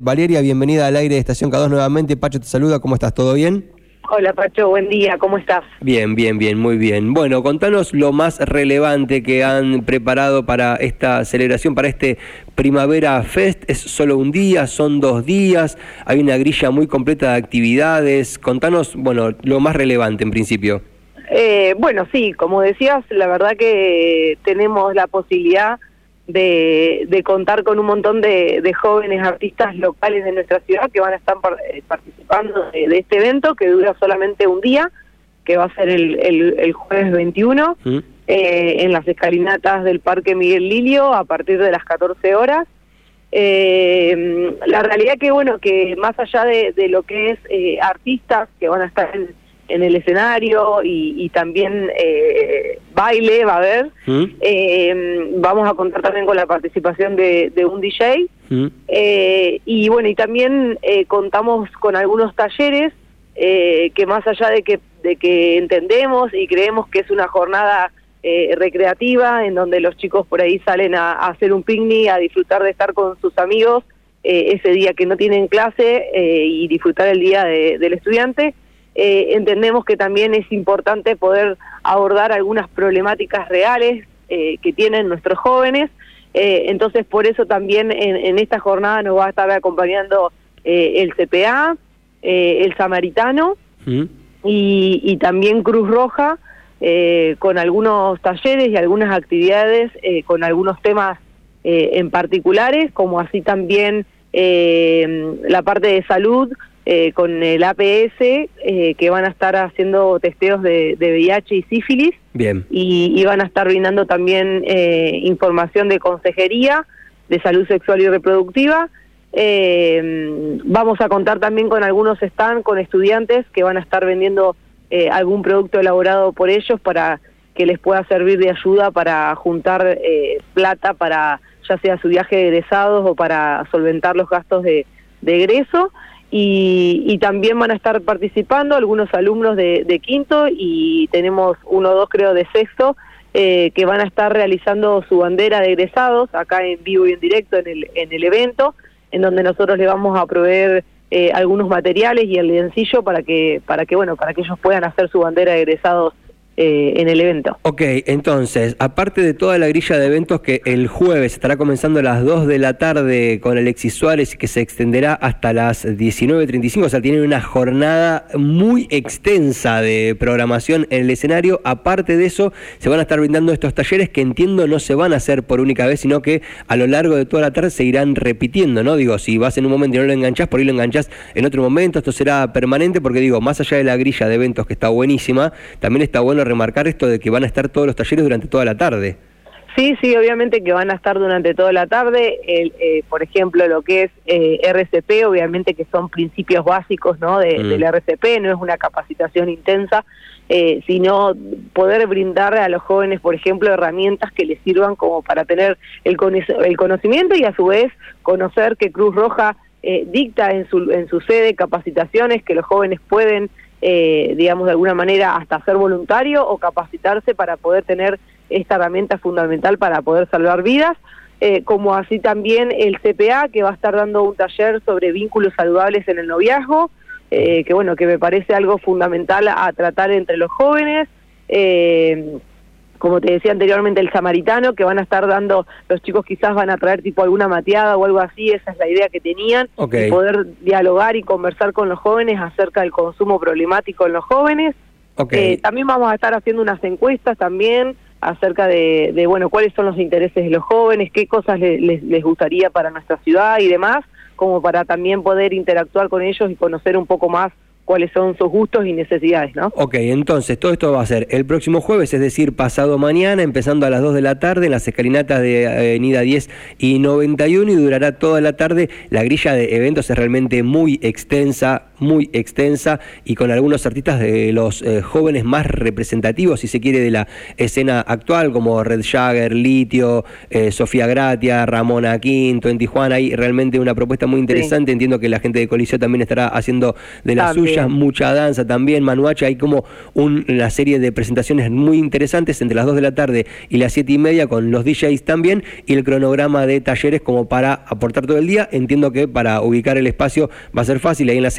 Valeria, bienvenida al aire de Estación K2 nuevamente. Pacho te saluda, ¿cómo estás? ¿Todo bien? Hola Pacho, buen día, ¿cómo estás? Bien, bien, bien, muy bien. Bueno, contanos lo más relevante que han preparado para esta celebración, para este Primavera Fest. ¿Es solo un día? ¿Son dos días? Hay una grilla muy completa de actividades. Contanos, bueno, lo más relevante en principio. Eh, bueno, sí, como decías, la verdad que tenemos la posibilidad de, contar con un montón de, jóvenes artistas locales de nuestra ciudad que van a estar eh, participando de, este evento que dura solamente un día, que va a ser el, el, jueves 21, mm. eh, en las escalinatas del Parque Miguel Lilio a partir de las 14 horas. Eh, la realidad que, bueno, que más allá de, de lo que es artistas que van a estar en en el escenario y, también eh, baile va a haber. ¿Mm? Eh, vamos a contar también con la participación de, un DJ. ¿Mm? Eh, y bueno, y también contamos con algunos talleres que más allá de que, de que entendemos y creemos que es una jornada recreativa en donde los chicos por ahí salen a, hacer un picnic, a disfrutar de estar con sus amigos ese día que no tienen clase y disfrutar el día del estudiante. Eh, entendemos que también es importante poder abordar algunas problemáticas reales eh, que tienen nuestros jóvenes. Eh, entonces, por eso también en, esta jornada nos va a estar acompañando el CPA, el Samaritano mm. y, también Cruz Roja, con algunos talleres y algunas actividades, con algunos temas en particulares, como así también la parte de salud, eh, con el APS, eh, que van a estar haciendo testeos de, VIH y sífilis. Bien. Y, van a estar brindando también eh, información de consejería, de salud sexual y reproductiva. vamos a contar también con algunos stands, con estudiantes que van a estar vendiendo algún producto elaborado por ellos para que les pueda servir de ayuda para juntar plata para ya sea su viaje de egresados o para solventar los gastos de, de egreso y, también van a estar participando algunos alumnos de, quinto y tenemos uno o dos creo de sexto eh, que van a estar realizando su bandera de egresados acá en vivo y en directo en el, en el evento en donde nosotros le vamos a proveer eh, algunos materiales y el lencillo para que para que bueno para que ellos puedan hacer su bandera de egresados eh, en el evento. Ok, entonces, aparte de toda la grilla de eventos que el jueves estará comenzando a las 2 de la tarde con Alexis Suárez y que se extenderá hasta las 19.35, o sea, tienen una jornada muy extensa de programación en el escenario. Aparte de eso, se van a estar brindando estos talleres que entiendo no se van a hacer por única vez, sino que a lo largo de toda la tarde se irán repitiendo, ¿no? Digo, si vas en un momento y no lo enganchás, por ahí lo enganchás en otro momento, esto será permanente porque digo, más allá de la grilla de eventos que está buenísima, también está bueno remarcar esto de que van a estar todos los talleres durante toda la tarde. Sí, sí, obviamente que van a estar durante toda la tarde. El, eh, por ejemplo, lo que es eh, RCP, obviamente que son principios básicos ¿no? De, mm. del RCP, no es una capacitación intensa, eh, sino poder brindar a los jóvenes, por ejemplo, herramientas que les sirvan como para tener el, el conocimiento y a su vez conocer que Cruz Roja dicta en su, en su sede capacitaciones que los jóvenes pueden eh, digamos, de alguna manera hasta ser voluntario o capacitarse para poder tener esta herramienta fundamental para poder salvar vidas, eh, como así también el CPA, que va a estar dando un taller sobre vínculos saludables en el noviazgo, eh, que bueno, que me parece algo fundamental a tratar entre los jóvenes. Eh, como te decía anteriormente, el samaritano, que van a estar dando, los chicos quizás van a traer tipo alguna mateada o algo así, esa es la idea que tenían, poder dialogar y conversar con los jóvenes acerca del consumo problemático en los jóvenes. Eh, también vamos a estar haciendo unas encuestas también acerca de, de, bueno, cuáles son los intereses de los jóvenes, qué cosas les, les gustaría para nuestra ciudad y demás, como para también poder interactuar con ellos y conocer un poco más cuáles son sus gustos y necesidades, ¿no? Ok, entonces todo esto va a ser el próximo jueves, es decir, pasado mañana, empezando a las 2 de la tarde en las escalinatas de Avenida 10 y 91 y durará toda la tarde. La grilla de eventos es realmente muy extensa, muy extensa y con algunos artistas de los eh, jóvenes más representativos, si se quiere, de la escena actual, como Red Jagger, Litio, eh, Sofía Gratia, Ramona Quinto en Tijuana. Hay realmente una propuesta muy interesante. Entiendo que la gente de Coliseo también estará haciendo de las suyas, mucha danza también, Manuacha. Hay como una serie de presentaciones muy interesantes entre las 2 de la tarde y las 7 y media con los DJs también y el cronograma de talleres como para aportar todo el día. Entiendo que para ubicar el espacio va a ser fácil. Ahí en las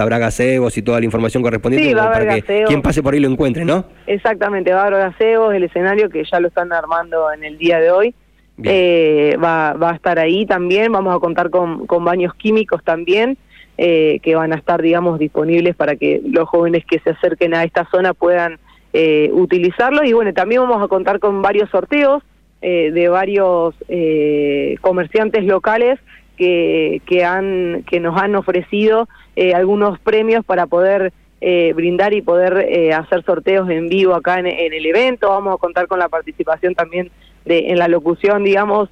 habrá gazebos y toda la información correspondiente para que quien pase por ahí lo encuentre, ¿no? Exactamente, va a haber gazebos, el escenario que ya lo están armando en el día de hoy. Eh, va, va a estar ahí también, vamos a contar con, con baños químicos también, eh, que van a estar, digamos, disponibles para que los jóvenes que se acerquen a esta zona puedan eh, utilizarlo. Y bueno, también vamos a contar con varios sorteos eh, de varios eh, comerciantes locales que, que, han, que nos han ofrecido algunos premios para poder brindar y poder hacer sorteos en vivo acá en, el evento. Vamos a contar con la participación también de, en la locución, digamos,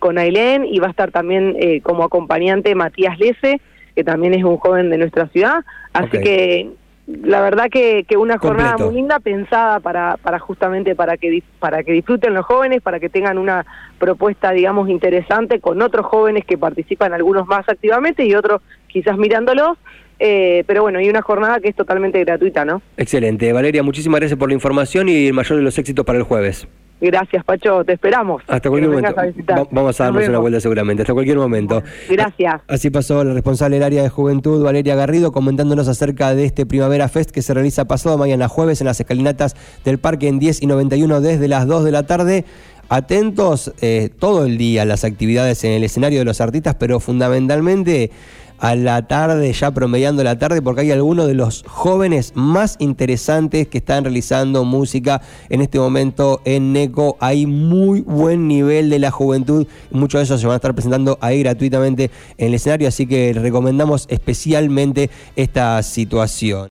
con Ailén y va a estar también como acompañante Matías Lese, que también es un joven de nuestra ciudad. Así que la verdad que, que una jornada muy linda pensada para, para justamente para que para que disfruten los jóvenes, para que tengan una propuesta digamos interesante con otros jóvenes que participan algunos más activamente y otros quizás mirándolos. Eh, pero bueno, y una jornada que es totalmente gratuita, ¿no? Excelente. Valeria, muchísimas gracias por la información y el mayor de los éxitos para el jueves. Gracias, Pacho, te esperamos. Hasta cualquier momento. vamos a darnos una vuelta seguramente, hasta cualquier momento. Gracias. Así pasó la responsable del área de juventud, Valeria Garrido, comentándonos acerca de este Primavera Fest que se realiza pasado mañana jueves en las escalinatas del parque en 10 y 91 desde las 2 de la tarde. Atentos eh, todo el día a las actividades en el escenario de los artistas, pero fundamentalmente a la tarde, ya promediando la tarde, porque hay algunos de los jóvenes más interesantes que están realizando música en este momento en NECO. Hay muy buen nivel de la juventud, muchos de esos se van a estar presentando ahí gratuitamente en el escenario, así que recomendamos especialmente esta situación.